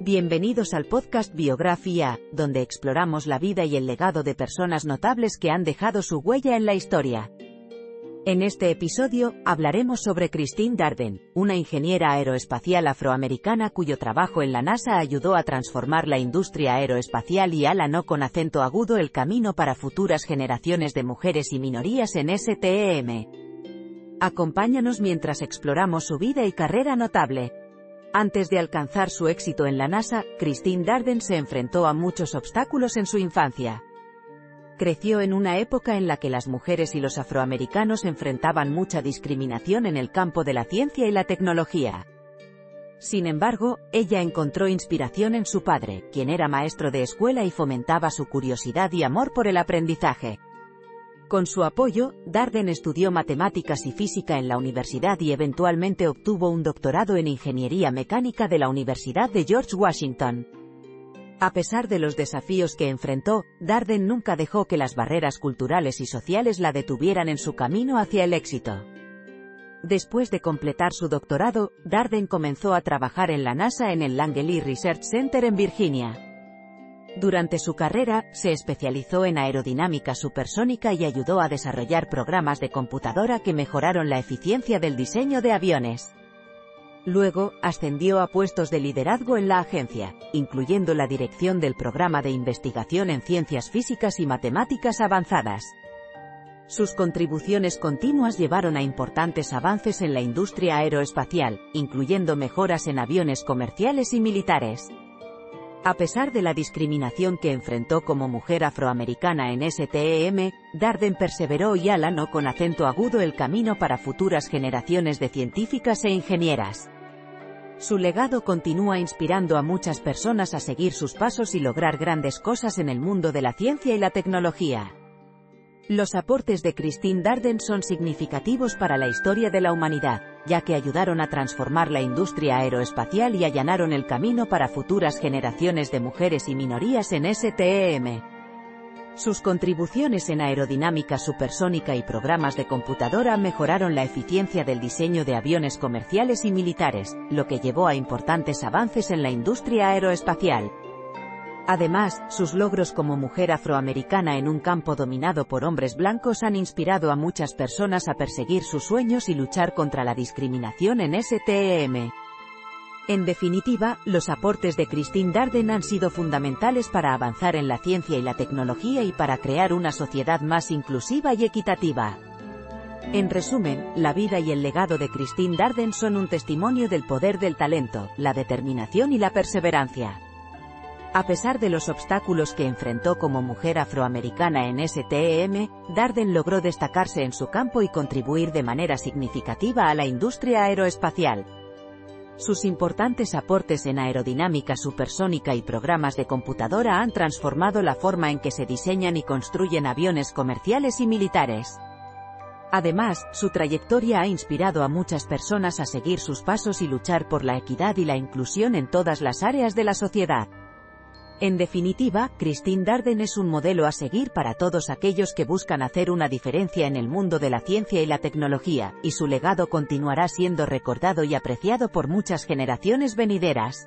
Bienvenidos al podcast Biografía, donde exploramos la vida y el legado de personas notables que han dejado su huella en la historia. En este episodio, hablaremos sobre Christine Darden, una ingeniera aeroespacial afroamericana cuyo trabajo en la NASA ayudó a transformar la industria aeroespacial y alanó con acento agudo el camino para futuras generaciones de mujeres y minorías en STEM. Acompáñanos mientras exploramos su vida y carrera notable. Antes de alcanzar su éxito en la NASA, Christine Darden se enfrentó a muchos obstáculos en su infancia creció en una época en la que las mujeres y los afroamericanos enfrentaban mucha discriminación en el campo de la ciencia y la tecnología. Sin embargo, ella encontró inspiración en su padre, quien era maestro de escuela y fomentaba su curiosidad y amor por el aprendizaje. Con su apoyo, Darden estudió matemáticas y física en la universidad y eventualmente obtuvo un doctorado en ingeniería mecánica de la Universidad de George Washington. A pesar de los desafíos que enfrentó, Darden nunca dejó que las barreras culturales y sociales la detuvieran en su camino hacia el éxito. Después de completar su doctorado, Darden comenzó a trabajar en la NASA en el Langley Research Center en Virginia. Durante su carrera, se especializó en aerodinámica supersónica y ayudó a desarrollar programas de computadora que mejoraron la eficiencia del diseño de aviones. Luego, ascendió a puestos de liderazgo en la agencia, incluyendo la dirección del programa de investigación en ciencias físicas y matemáticas avanzadas. Sus contribuciones continuas llevaron a importantes avances en la industria aeroespacial, incluyendo mejoras en aviones comerciales y militares. A pesar de la discriminación que enfrentó como mujer afroamericana en STEM, Darden perseveró y alanó con acento agudo el camino para futuras generaciones de científicas e ingenieras. Su legado continúa inspirando a muchas personas a seguir sus pasos y lograr grandes cosas en el mundo de la ciencia y la tecnología. Los aportes de Christine Darden son significativos para la historia de la humanidad, ya que ayudaron a transformar la industria aeroespacial y allanaron el camino para futuras generaciones de mujeres y minorías en STEM. Sus contribuciones en aerodinámica supersónica y programas de computadora mejoraron la eficiencia del diseño de aviones comerciales y militares, lo que llevó a importantes avances en la industria aeroespacial. Además, sus logros como mujer afroamericana en un campo dominado por hombres blancos han inspirado a muchas personas a perseguir sus sueños y luchar contra la discriminación en STEM. En definitiva, los aportes de Christine Darden han sido fundamentales para avanzar en la ciencia y la tecnología y para crear una sociedad más inclusiva y equitativa. En resumen, la vida y el legado de Christine Darden son un testimonio del poder del talento, la determinación y la perseverancia. A pesar de los obstáculos que enfrentó como mujer afroamericana en STEM, Darden logró destacarse en su campo y contribuir de manera significativa a la industria aeroespacial. Sus importantes aportes en aerodinámica supersónica y programas de computadora han transformado la forma en que se diseñan y construyen aviones comerciales y militares. Además, su trayectoria ha inspirado a muchas personas a seguir sus pasos y luchar por la equidad y la inclusión en todas las áreas de la sociedad. En definitiva, Christine Darden es un modelo a seguir para todos aquellos que buscan hacer una diferencia en el mundo de la ciencia y la tecnología, y su legado continuará siendo recordado y apreciado por muchas generaciones venideras.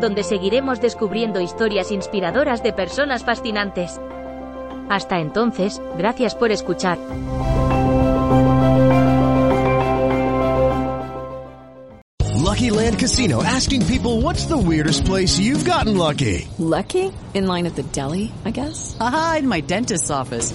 donde seguiremos descubriendo historias inspiradoras de personas fascinantes. Hasta entonces, gracias por escuchar. Lucky Land Casino asking people what's the weirdest place you've gotten lucky? Lucky? In line at the deli, I guess? Aha, in my dentist's office.